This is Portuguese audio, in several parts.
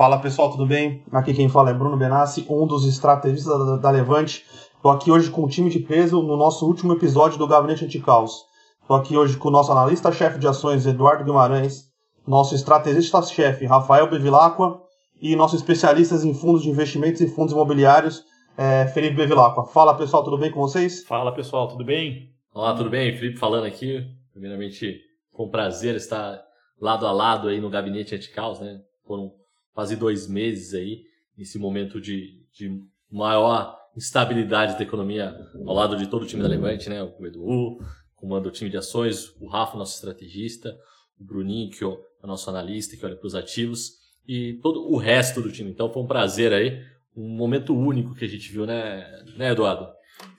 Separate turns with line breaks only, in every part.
Fala pessoal, tudo bem? Aqui quem fala é Bruno Benassi, um dos estrategistas da, da Levante. Estou aqui hoje com o time de peso no nosso último episódio do Gabinete Anticaos. Estou aqui hoje com o nosso analista-chefe de ações, Eduardo Guimarães, nosso estrategista-chefe, Rafael Bevilacqua, e nossos especialistas em fundos de investimentos e fundos imobiliários, é, Felipe Bevilacqua. Fala pessoal, tudo bem com vocês?
Fala pessoal, tudo bem?
Olá, tudo bem? Felipe falando aqui. Primeiramente, com prazer estar lado a lado aí no Gabinete Anticaos, né? Foram quase dois meses aí, nesse momento de, de maior instabilidade da economia ao lado de todo o time da Levante, né? O Edu, comanda o time de ações, o Rafa, nosso estrategista, o Bruninho, que é o nosso analista, que olha para os ativos, e todo o resto do time. Então foi um prazer aí, um momento único que a gente viu, né, né Eduardo?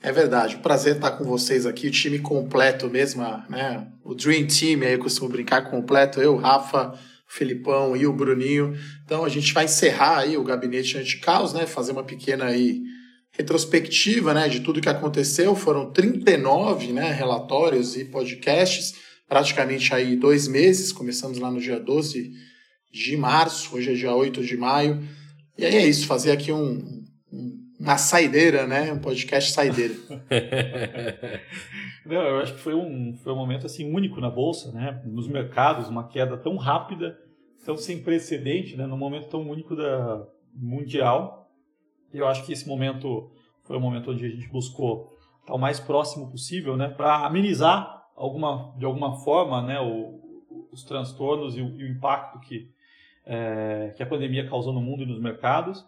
É verdade, um prazer estar com vocês aqui, o time completo mesmo, né? O Dream Team, aí eu costumo brincar completo, eu, Rafa, Felipão e o Bruninho. Então a gente vai encerrar aí o gabinete anti-caos, né? Fazer uma pequena aí retrospectiva, né, de tudo que aconteceu. Foram 39, né, relatórios e podcasts, praticamente aí dois meses. Começamos lá no dia 12 de março, hoje é dia 8 de maio. E aí é isso, fazer aqui um, uma saideira, né? Um podcast saideira.
Não, eu acho que foi um, foi um momento assim único na bolsa, né? Nos mercados, uma queda tão rápida, tão sem precedente, né? Num momento tão único da mundial. E eu acho que esse momento foi um momento onde a gente buscou estar o mais próximo possível, né? Para amenizar alguma, de alguma forma, né? O, os transtornos e o, e o impacto que é, que a pandemia causou no mundo e nos mercados.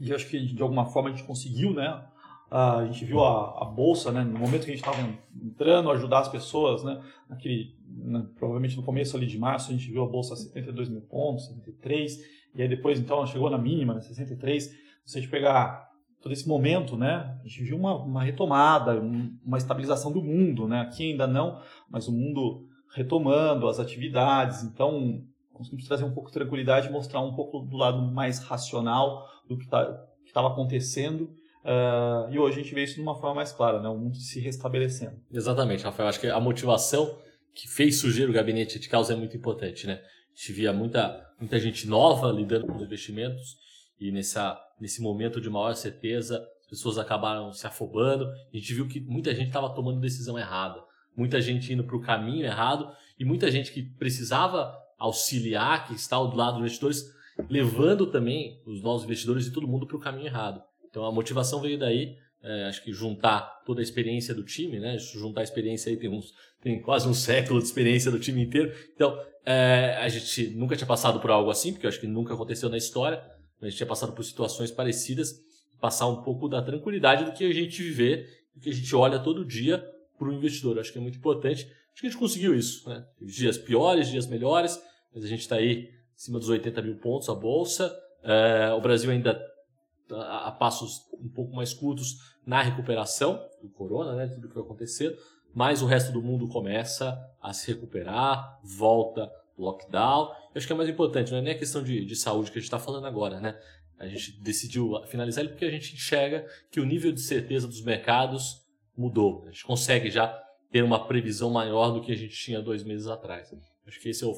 E acho que de alguma forma a gente conseguiu, né? a gente viu a, a, bolsa, né, no momento que a gente estava entrando, ajudar as pessoas, né, naquele, né, provavelmente no começo ali de março, a gente viu a bolsa a 72 mil pontos, 73, e aí depois então ela chegou na mínima, né, 63. Se a gente pegar todo esse momento, né, a gente viu uma, uma retomada, uma estabilização do mundo, né, aqui ainda não, mas o mundo retomando as atividades, então conseguimos trazer um pouco de tranquilidade mostrar um pouco do lado mais racional do que tá, estava acontecendo Uh, e hoje a gente vê isso de uma forma mais clara, né? o mundo se restabelecendo.
Exatamente, Rafael. Acho que a motivação que fez surgir o gabinete de causa é muito importante. Né? A gente via muita, muita gente nova lidando com os investimentos e nessa, nesse momento de maior certeza as pessoas acabaram se afobando. A gente viu que muita gente estava tomando decisão errada, muita gente indo para o caminho errado e muita gente que precisava auxiliar, que está do lado dos investidores, levando também os novos investidores e todo mundo para o caminho errado. Então a motivação veio daí, é, acho que juntar toda a experiência do time, né? Juntar a experiência aí, tem, uns, tem quase um século de experiência do time inteiro. Então é, a gente nunca tinha passado por algo assim, porque acho que nunca aconteceu na história. A gente tinha passado por situações parecidas, passar um pouco da tranquilidade do que a gente vê, do que a gente olha todo dia para o investidor. Acho que é muito importante. Acho que a gente conseguiu isso. Né? Dias piores, dias melhores, mas a gente está aí em cima dos 80 mil pontos a bolsa. É, o Brasil ainda a, passos um pouco mais curtos na recuperação do corona, né, tudo que vai acontecer, mas o resto do mundo começa a se recuperar, volta lockdown. Eu acho que é mais importante, não é nem a questão de, de saúde que a gente está falando agora, né? A gente decidiu finalizar ele porque a gente enxerga que o nível de certeza dos mercados mudou. A gente consegue já ter uma previsão maior do que a gente tinha dois meses atrás. Acho que esse é o,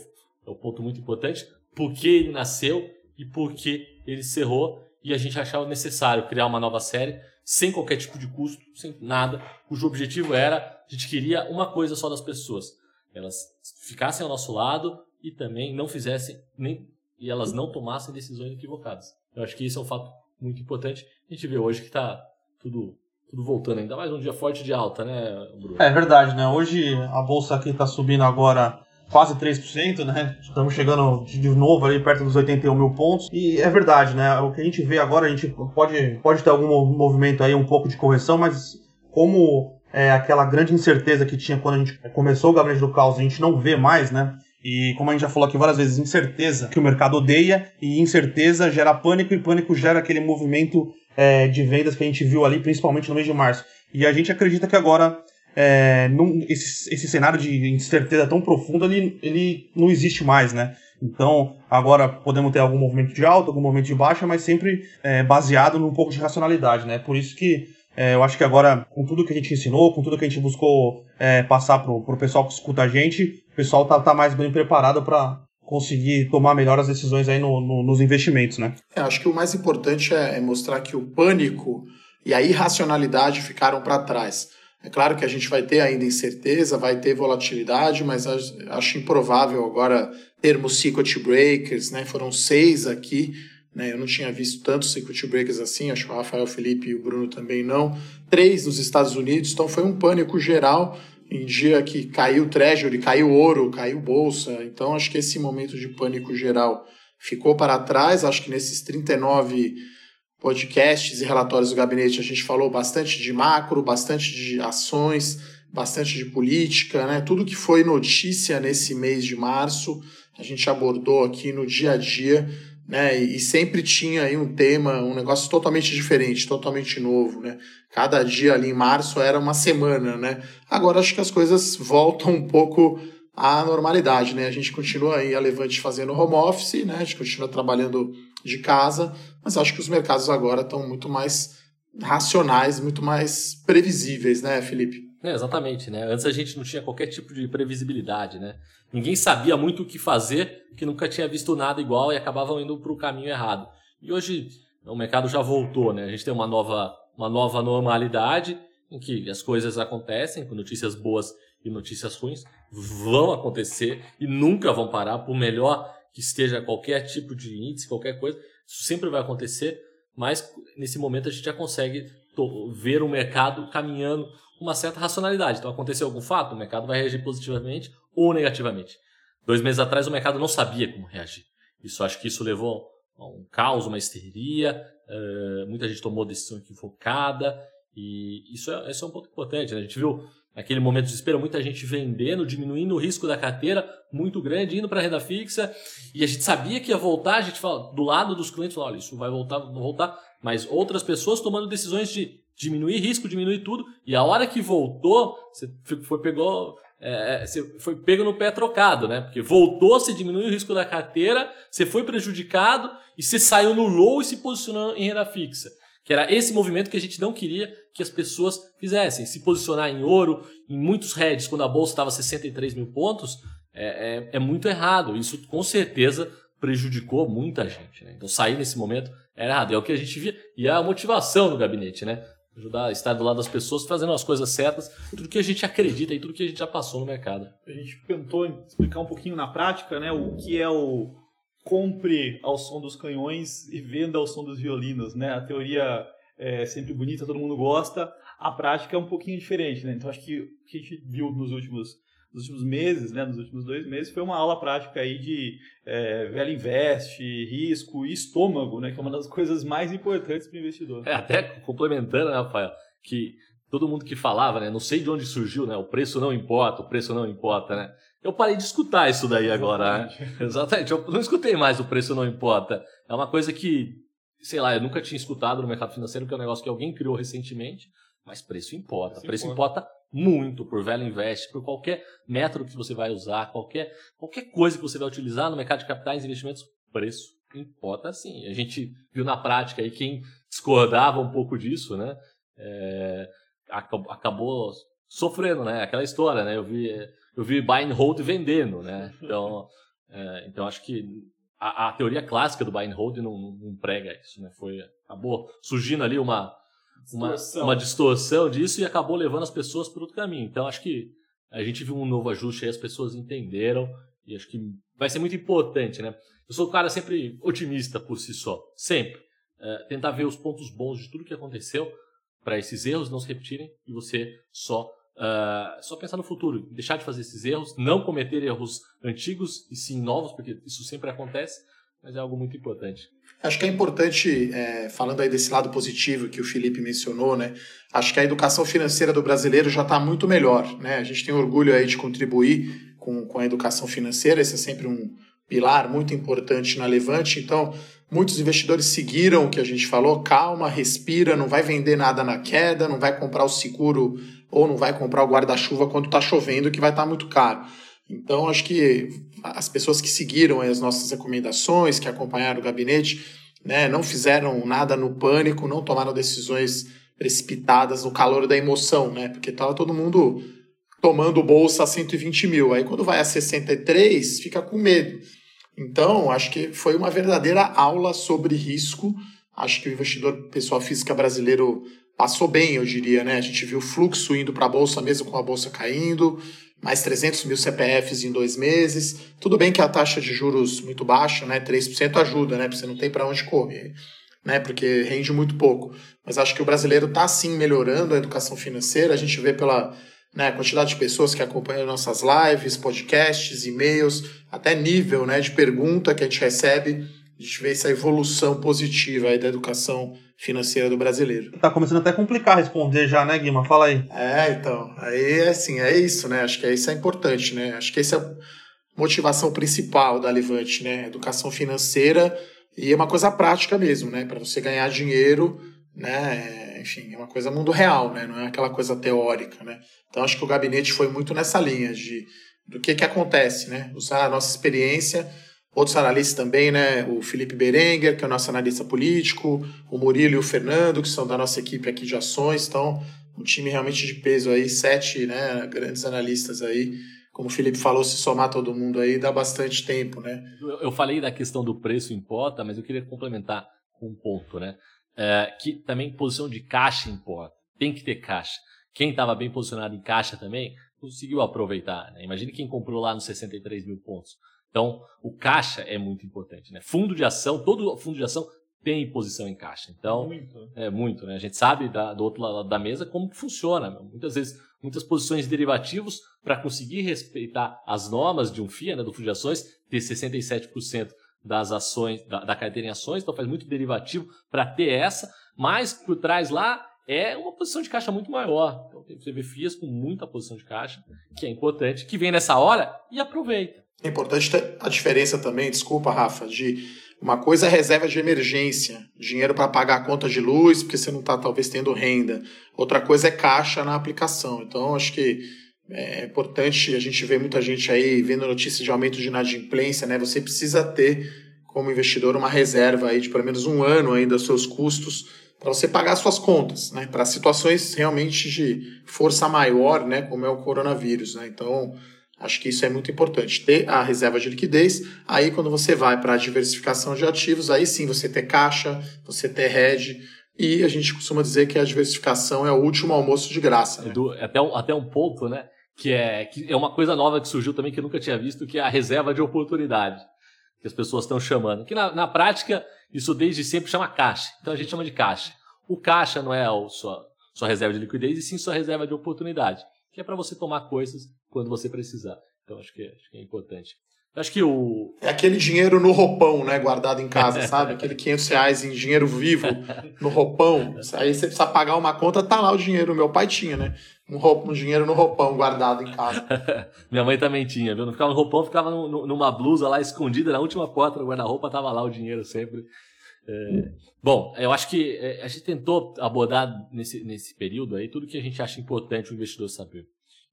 é o ponto muito importante. Por que ele nasceu e por que ele cerrou e a gente achava necessário criar uma nova série sem qualquer tipo de custo, sem nada, cujo objetivo era a gente queria uma coisa só das pessoas, elas ficassem ao nosso lado e também não fizessem nem e elas não tomassem decisões equivocadas. Eu acho que isso é um fato muito importante. A gente vê hoje que está tudo tudo voltando, ainda mais um dia forte de alta, né, Bruno?
É verdade, né? Hoje a bolsa aqui está subindo agora quase 3%, né? Estamos chegando de novo ali perto dos 81 mil pontos. E é verdade, né? O que a gente vê agora, a gente pode, pode ter algum movimento aí, um pouco de correção, mas como é aquela grande incerteza que tinha quando a gente começou o gabinete do caos, a gente não vê mais, né? E como a gente já falou aqui várias vezes, incerteza que o mercado odeia, e incerteza gera pânico, e pânico gera aquele movimento é, de vendas que a gente viu ali, principalmente no mês de março. E a gente acredita que agora é, num, esse, esse cenário de incerteza tão profundo ele, ele não existe mais, né? Então, agora podemos ter algum movimento de alta, algum movimento de baixa, mas sempre é, baseado num pouco de racionalidade, né? Por isso que É, eu acho que agora, com tudo que a gente ensinou, com tudo que a gente buscou é, passar pro, pro pessoal que escuta a gente, o pessoal tá, tá mais bem preparado para conseguir tomar melhor as decisões aí no, no, nos investimentos, né?
É, acho que o mais importante é, é mostrar que o pânico e a irracionalidade ficaram para trás. É claro que a gente vai ter ainda incerteza, vai ter volatilidade, mas acho improvável agora termos circuit breakers, né? Foram seis aqui, né? Eu não tinha visto tantos circuit breakers assim, acho que o Rafael Felipe e o Bruno também não. Três nos Estados Unidos, então foi um pânico geral em dia que caiu o treasury, caiu ouro, caiu bolsa. Então acho que esse momento de pânico geral ficou para trás. Acho que nesses 39 podcasts e relatórios do gabinete, a gente falou bastante de macro, bastante de ações, bastante de política, né? Tudo que foi notícia nesse mês de março, a gente abordou aqui no dia a dia, né? E sempre tinha aí um tema, um negócio totalmente diferente, totalmente novo, né? Cada dia ali em março era uma semana, né? Agora acho que as coisas voltam um pouco à normalidade, né? A gente continua aí a Levante fazendo home office, né? A gente continua trabalhando de casa, mas acho que os mercados agora estão muito mais racionais, muito mais previsíveis, né, Felipe?
É, exatamente, né? Antes a gente não tinha qualquer tipo de previsibilidade, né? Ninguém sabia muito o que fazer, que nunca tinha visto nada igual e acabavam indo para o caminho errado. E hoje o mercado já voltou, né? A gente tem uma nova, uma nova normalidade em que as coisas acontecem, com notícias boas e notícias ruins vão acontecer e nunca vão parar, por melhor que esteja qualquer tipo de índice, qualquer coisa, isso sempre vai acontecer, mas nesse momento a gente já consegue ver o mercado caminhando uma certa racionalidade. Então, aconteceu algum fato, o mercado vai reagir positivamente ou negativamente. Dois meses atrás o mercado não sabia como reagir. Isso acho que isso levou a um caos, uma histeria, uh, muita gente tomou decisão equivocada, e isso é, é um ponto importante. Né? A gente viu naquele momento de desespero, muita gente vendendo, diminuindo o risco da carteira muito grande, indo para a renda fixa, e a gente sabia que ia voltar, a gente fala, do lado dos clientes, fala, olha, isso vai voltar, não voltar, mas outras pessoas tomando decisões de diminuir risco, diminuir tudo, e a hora que voltou, você foi, pegou, é, é, você foi pego no pé trocado, né? Porque voltou, você diminuiu o risco da carteira, você foi prejudicado, e você saiu no low e se posicionou em renda fixa. Que era esse movimento que a gente não queria que as pessoas fizessem. Se posicionar em ouro, em muitos heads, quando a bolsa estava 63 mil pontos, é, é, é, muito errado. Isso com certeza prejudicou muita gente. Né? Então sair nesse momento era errado. É o que a gente via. E a motivação do gabinete, né? Ajudar estar do lado das pessoas, fazendo as coisas certas, tudo que a gente acredita e tudo que a gente já passou no mercado.
A gente tentou explicar um pouquinho na prática, né, o que é o compre ao som dos canhões e venda ao som dos violinos, né? A teoria é sempre bonita, todo mundo gosta. A prática é um pouquinho diferente, né? Então acho que o que a gente viu nos últimos nos últimos meses, né, nos últimos dois meses, foi uma aula prática aí de é, velho investe, risco e estômago, né, que é uma das coisas mais importantes para o investidor.
É, até complementando, né, Rafael, que todo mundo que falava, né, não sei de onde surgiu, né, o preço não importa, o preço não importa, né, eu parei de escutar isso daí agora. Né? Exatamente. Eu não escutei mais o preço não importa. É uma coisa que, sei lá, eu nunca tinha escutado no mercado financeiro, que é um negócio que alguém criou recentemente, mas preço importa. Preço, preço importa. importa. Muito por Velho Invest, por qualquer método que você vai usar, qualquer, qualquer coisa que você vai utilizar no mercado de capitais e investimentos, preço importa sim. A gente viu na prática aí quem discordava um pouco disso, né? É, acabou sofrendo, né? Aquela história, né? Eu vi eu vi buy and hold vendendo, né? Então, é, então acho que a, a, teoria clássica do buy and hold não, não, prega isso, né? Foi acabou surgindo ali uma uma distorção. uma distorção disso e acabou levando as pessoas para outro caminho. Então acho que a gente viu um novo ajuste aí, as pessoas entenderam e acho que vai ser muito importante, né? Eu sou um cara sempre otimista por si só, sempre. É, tentar ver os pontos bons de tudo que aconteceu para esses erros não se repetirem e você só Uh, só pensar no futuro, deixar de fazer esses erros, não cometer erros antigos e sim novos, porque isso sempre acontece, mas é algo muito importante.
Acho que é importante, é, falando aí desse lado positivo que o Felipe mencionou, né? Acho que a educação financeira do brasileiro já está muito melhor, né? A gente tem orgulho aí de contribuir com, com a educação financeira, esse é sempre um pilar muito importante na Levante, então muitos investidores seguiram o que a gente falou, calma, respira, não vai vender nada na queda, não vai comprar o seguro ou não vai comprar o guarda-chuva quando está chovendo, que vai estar tá muito caro. Então, acho que as pessoas que seguiram as nossas recomendações, que acompanharam o gabinete, né, não fizeram nada no pânico, não tomaram decisões precipitadas no calor da emoção, né? Porque tava todo mundo tomando bolsa a 120 mil. Aí quando vai a 63, fica com medo. Então, acho que foi uma verdadeira aula sobre risco. Acho que o investidor pessoal física brasileiro passou bem, eu diria, né? A gente viu o fluxo indo para a bolsa, mesmo com a bolsa caindo, mais 300 mil CPFs em dois meses. Tudo bem que a taxa de juros muito baixa, né? 3% ajuda, né? Porque você não tem para onde correr, né? Porque rende muito pouco. Mas acho que o brasileiro está sim melhorando a educação financeira. A gente vê pela né, quantidade de pessoas que acompanham nossas lives, podcasts, e-mails, até nível né, de pergunta que a gente recebe. A gente vê essa evolução positiva aí da educação financeira do brasileiro.
Tá começando até a complicar responder já, né, Guima? Fala aí.
É, então. Aí, assim, é isso, né? Acho que isso é importante, né? Acho que essa é a motivação principal da Levante, né? Educação financeira e é uma coisa prática mesmo, né? Para você ganhar dinheiro, né? enfim, é uma coisa mundo real, né? Não é aquela coisa teórica, né? Então acho que o gabinete foi muito nessa linha de do que que acontece, né? Usar a nossa experiência, outros analistas também, né? O Felipe Berenguer, que é o nosso analista político, o Murilo e o Fernando, que são da nossa equipe aqui de ações, então um time realmente de peso aí, sete, né, grandes analistas aí, como o Felipe falou, se somar todo mundo aí dá bastante tempo, né?
Eu falei da questão do preço importa, mas eu queria complementar com um ponto, né? é, que também posição de caixa importa. Tem que ter caixa. Quem estava bem posicionado em caixa também conseguiu aproveitar. Né? Imagine quem comprou lá nos 63 mil pontos. Então, o caixa é muito importante. Né? Fundo de ação, todo fundo de ação tem posição em caixa. Então, muito. é muito. Né? A gente sabe da, do outro lado da mesa como funciona. Muitas vezes, muitas posições de derivativos para conseguir respeitar as normas de um FIA, né, do fundo de ações, ter 67% das ações, da, da carteira em ações, então faz muito derivativo para ter essa, mas por trás lá é uma posição de caixa muito maior. Então você vê FIAs com muita posição de caixa, que é importante, que vem nessa hora e aproveita.
É importante a diferença também, desculpa, Rafa, de uma coisa é reserva de emergência, dinheiro para pagar a conta de luz, porque você não está talvez tendo renda. Outra coisa é caixa na aplicação. Então, acho que é importante, a gente vê muita gente aí vendo notícias de aumento de inadimplência, né? Você precisa ter, como investidor, uma reserva aí de pelo menos um ano ainda dos seus custos para você pagar suas contas, né? Para situações realmente de força maior, né? Como é o coronavírus, né? Então, acho que isso é muito importante. Ter a reserva de liquidez, aí quando você vai para a diversificação de ativos, aí sim você ter caixa, você ter hedge, e a gente costuma dizer que a diversificação é o último almoço de graça. Né?
Edu, até, um, até um ponto, né? que é, que é uma coisa nova que surgiu também que eu nunca tinha visto, que é a reserva de oportunidade, que as pessoas estão chamando. Que na, na prática, isso desde sempre chama caixa. Então a gente chama de caixa. O caixa não é a sua, sua reserva de liquidez, e sim sua reserva de oportunidade, que é para você tomar coisas quando você precisar. Então acho que, é, acho que é importante. Acho que o.
É aquele dinheiro no roupão, né? Guardado em casa, sabe? Aquele 500 reais em dinheiro vivo no roupão. Aí você precisa pagar uma conta, tá lá o dinheiro. Meu pai tinha, né? Um, um dinheiro no roupão guardado em casa.
Minha mãe também tinha, viu? Não ficava no roupão, ficava no, no, numa blusa lá escondida na última porta do guarda-roupa, tava lá o dinheiro sempre. É... Bom, eu acho que é, a gente tentou abordar nesse, nesse período aí tudo que a gente acha importante o investidor saber.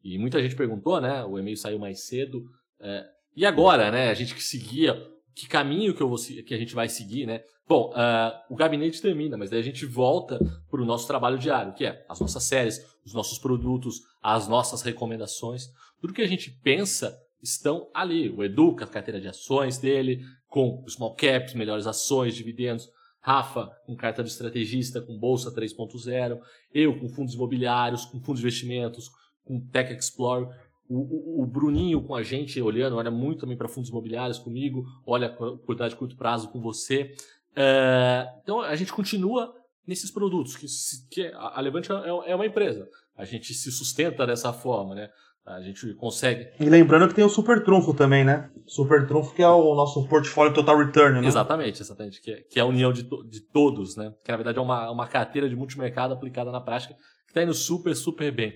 E muita gente perguntou, né? O e-mail saiu mais cedo. É, e agora, né? A gente que seguia, que caminho que, eu vou, que a gente vai seguir, né? Bom, uh, o gabinete termina, mas daí a gente volta para o nosso trabalho diário, que é as nossas séries, os nossos produtos, as nossas recomendações. Tudo que a gente pensa estão ali. O Edu, a carteira de ações dele, com small caps, melhores ações, dividendos. Rafa, com carta de estrategista, com Bolsa 3.0. Eu, com fundos imobiliários, com fundos de investimentos, com Tech Explorer. O, o, o, Bruninho com a gente olhando, olha muito também para fundos imobiliários comigo, olha oportunidade de curto prazo com você. É, então a gente continua nesses produtos, que, que a Levante é, é uma empresa. A gente se sustenta dessa forma, né? A gente consegue.
E lembrando que tem o Super Trunfo também, né? Super Trunfo que é o nosso portfólio Total Return, né?
Exatamente, exatamente. Que é, que é a união de, to, de todos, né? Que na verdade é uma, uma carteira de multimercado aplicada na prática, que está indo super, super bem.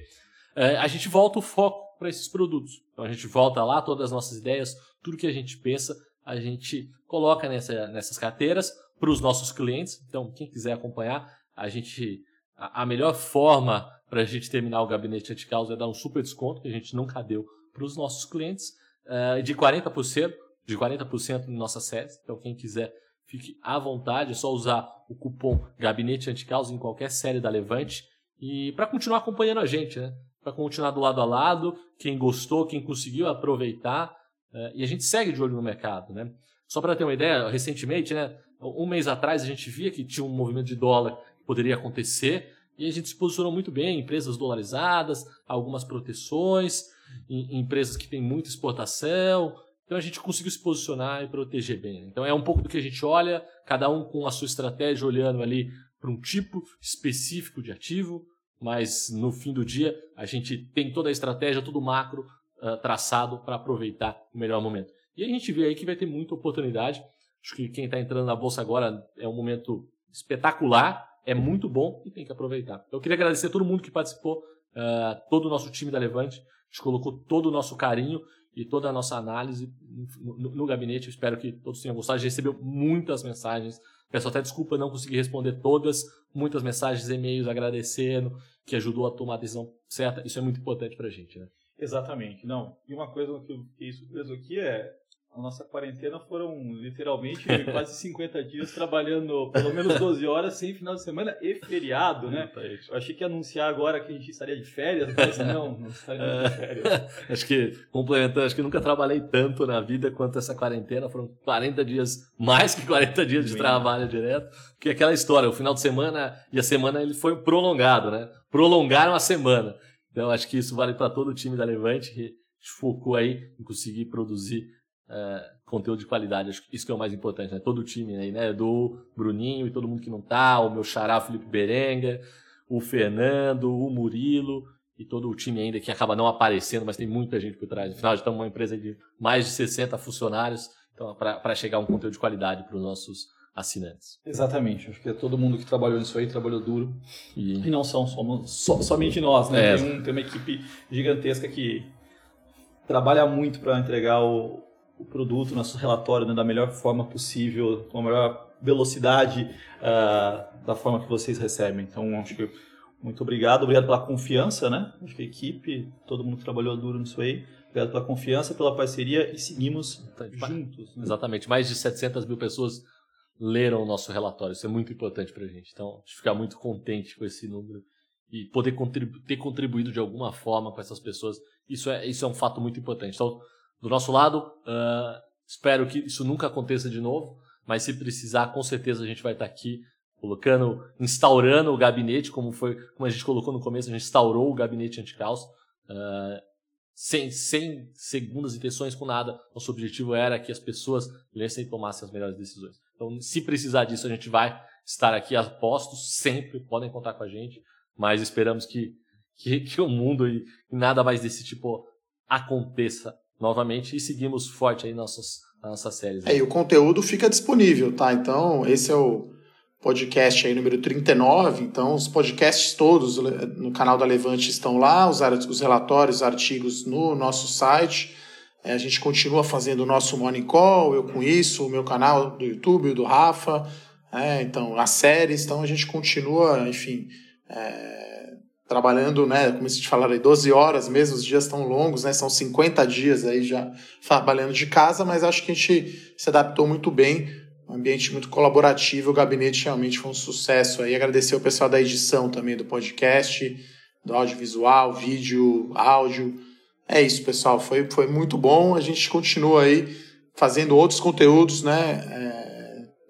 É, a gente volta o foco para esses produtos. Então a gente volta lá, todas as nossas ideias, tudo que a gente pensa, a gente coloca nessa, nessas carteiras para os nossos clientes. Então, quem quiser acompanhar, a gente a, a melhor forma para a gente terminar o gabinete anti-caos é dar um super desconto que a gente nunca deu para os nossos clientes uh, de 40%, de 40% em nossas séries. Então, quem quiser fique à vontade, é só usar o cupom Gabinete Anticaos em qualquer série da Levante e para continuar acompanhando a gente, né? Para continuar do lado a lado, quem gostou, quem conseguiu aproveitar, uh, e a gente segue de olho no mercado, né? Só para ter uma ideia, recentemente, né, um mês atrás a gente via que tinha um movimento de dólar que poderia acontecer e a gente se posicionou muito bem, empresas dolarizadas, algumas proteções, em, empresas que têm muita exportação. Então a gente conseguiu se posicionar e proteger bem. Né? Então é um pouco do que a gente olha, cada um com a sua estratégia olhando ali para um tipo específico de ativo, mas no fim do dia a gente tem toda a estratégia, todo o macro uh, traçado para aproveitar o melhor momento. E a gente vê aí que vai ter muita oportunidade. Acho que quem está entrando na bolsa agora é um momento espetacular, é muito bom e tem que aproveitar. Eu queria agradecer a todo mundo que participou, uh, todo o nosso time da Levante. Gente colocou todo o nosso carinho e toda a nossa análise no, no, no gabinete. Eu espero que todos tenham gostado. A gente recebeu muitas mensagens. Peço até desculpa não conseguir responder todas. Muitas mensagens, e-mails agradecendo, que ajudou a tomar a decisão certa. Isso é muito importante para a gente, né?
Exatamente. Não. E uma coisa que eu fiquei surpreso aqui é a nossa quarentena foram literalmente quase 50 dias trabalhando pelo menos 12 horas sem final de semana e feriado, né? Eu achei que ia anunciar agora que a gente estaria de férias, mas não, não estaríamos de férias.
acho que, complementando, acho que nunca trabalhei tanto na vida quanto essa quarentena. Foram 40 dias, mais que 40 dias de Bem, trabalho direto. Porque aquela história, o final de semana e a semana ele foi prolongado, né? Prolongaram a semana. Então acho que isso vale para todo o time da Levante que focou aí em conseguir produzir é, conteúdo de qualidade. Acho que isso que é o mais importante, né? Todo o time aí, né? Do Bruninho e todo mundo que não tá, o meu xará Felipe Berenga, o Fernando, o Murilo e todo o time ainda que acaba não aparecendo, mas tem muita gente por trás. Afinal, estamos uma empresa de mais de 60 funcionários, então para chegar um conteúdo de qualidade para os nossos assinantes.
Exatamente, acho que é todo mundo que trabalhou nisso aí trabalhou duro e, e não são somos, so, somente nós, né? É. Tem, um, tem uma equipe gigantesca que trabalha muito para entregar o, o produto, nosso relatório né, da melhor forma possível, com a melhor velocidade uh, da forma que vocês recebem. Então, acho que muito obrigado, obrigado pela confiança, né? Acho que a equipe, todo mundo trabalhou duro nisso aí. Obrigado pela confiança, pela parceria e seguimos juntos.
Né? Exatamente, mais de 700 mil pessoas leram o nosso relatório. Isso é muito importante para a gente. Então, a gente fica muito contente com esse número e poder contribu ter contribuído de alguma forma com essas pessoas. Isso é, isso é um fato muito importante. Então, do nosso lado, uh, espero que isso nunca aconteça de novo, mas se precisar, com certeza a gente vai estar aqui colocando, instaurando o gabinete, como foi, como a gente colocou no começo, a gente instaurou o gabinete anticaos, uh, sem, sem segundas intenções com nada. Nosso objetivo era que as pessoas lessem e tomassem as melhores decisões. Então, se precisar disso, a gente vai estar aqui a postos, sempre podem contar com a gente, mas esperamos que, que, que o mundo e, e nada mais desse tipo aconteça novamente e seguimos forte aí nossas, nossas séries.
Né? É, e o conteúdo fica disponível, tá? Então, esse é o podcast aí número 39. Então, os podcasts todos no canal da Levante estão lá, os, os relatórios, os artigos no nosso site. É, a gente continua fazendo o nosso Morning Call, eu com isso, o meu canal do YouTube, do Rafa. É, então, as séries, então a gente continua, enfim. É, trabalhando, né, como gente falaram aí, 12 horas mesmo, os dias estão longos, né, são 50 dias aí já trabalhando de casa, mas acho que a gente se adaptou muito bem, um ambiente muito colaborativo, o gabinete realmente foi um sucesso aí, agradecer o pessoal da edição também do podcast, do audiovisual, vídeo, áudio, é isso pessoal, foi, foi muito bom, a gente continua aí fazendo outros conteúdos, né, é,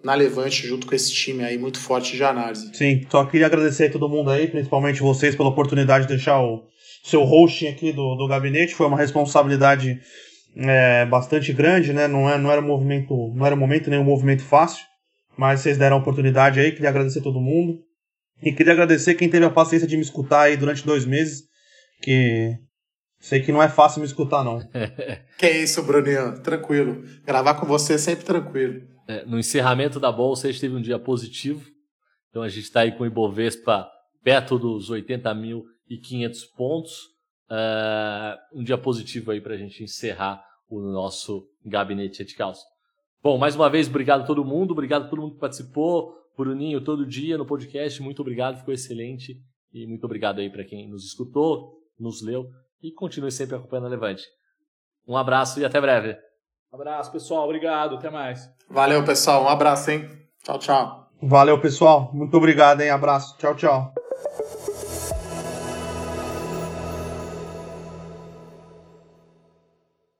na Levante junto com esse time aí muito forte de análise.
Sim, só queria agradecer a todo mundo aí, principalmente vocês, pela oportunidade de deixar o seu hosting aqui do, do gabinete. Foi uma responsabilidade é, bastante grande, né? Não, é, não era um movimento, não era um momento nem um movimento fácil, mas vocês deram a oportunidade aí. Queria agradecer a todo mundo. E queria agradecer quem teve a paciência de me escutar aí durante dois meses, que sei que não é fácil me escutar, não.
que isso, Bruninho, tranquilo. Gravar com você é sempre tranquilo.
É, no encerramento da bolsa, a gente teve um dia positivo. Então a gente está aí com o Ibovespa perto dos 80.500 pontos. Uh, um dia positivo aí para a gente encerrar o nosso gabinete de calça. Bom, mais uma vez, obrigado a todo mundo, obrigado a todo mundo que participou, Bruninho, todo dia no podcast, muito obrigado, ficou excelente. E muito obrigado aí para quem nos escutou, nos leu e continue sempre acompanhando a Levante. Um abraço e até breve.
Abraço, pessoal. Obrigado. Até mais.
Valeu, pessoal. Um abraço, hein? Tchau, tchau.
Valeu, pessoal. Muito obrigado, hein? Abraço. Tchau, tchau.